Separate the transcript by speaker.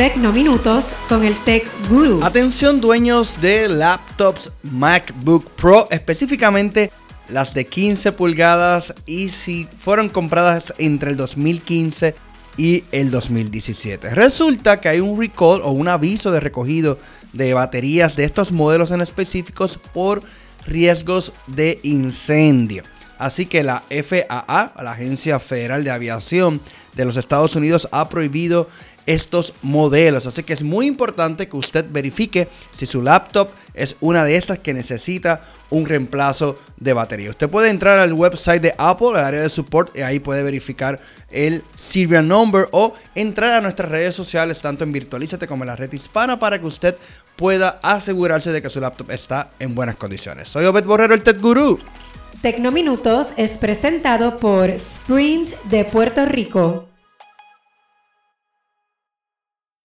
Speaker 1: Tecnominutos con el Tech Guru.
Speaker 2: Atención dueños de laptops MacBook Pro, específicamente las de 15 pulgadas y si fueron compradas entre el 2015 y el 2017. Resulta que hay un recall o un aviso de recogido de baterías de estos modelos en específicos por riesgos de incendio. Así que la FAA, la Agencia Federal de Aviación de los Estados Unidos, ha prohibido estos modelos. Así que es muy importante que usted verifique si su laptop es una de estas que necesita un reemplazo de batería. Usted puede entrar al website de Apple, al área de support, y ahí puede verificar el serial number o entrar a nuestras redes sociales, tanto en Virtualízate como en la red hispana, para que usted pueda asegurarse de que su laptop está en buenas condiciones. Soy Obed Borrero, el Tech Guru.
Speaker 1: Tecnominutos es presentado por Sprint de Puerto Rico.